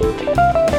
Música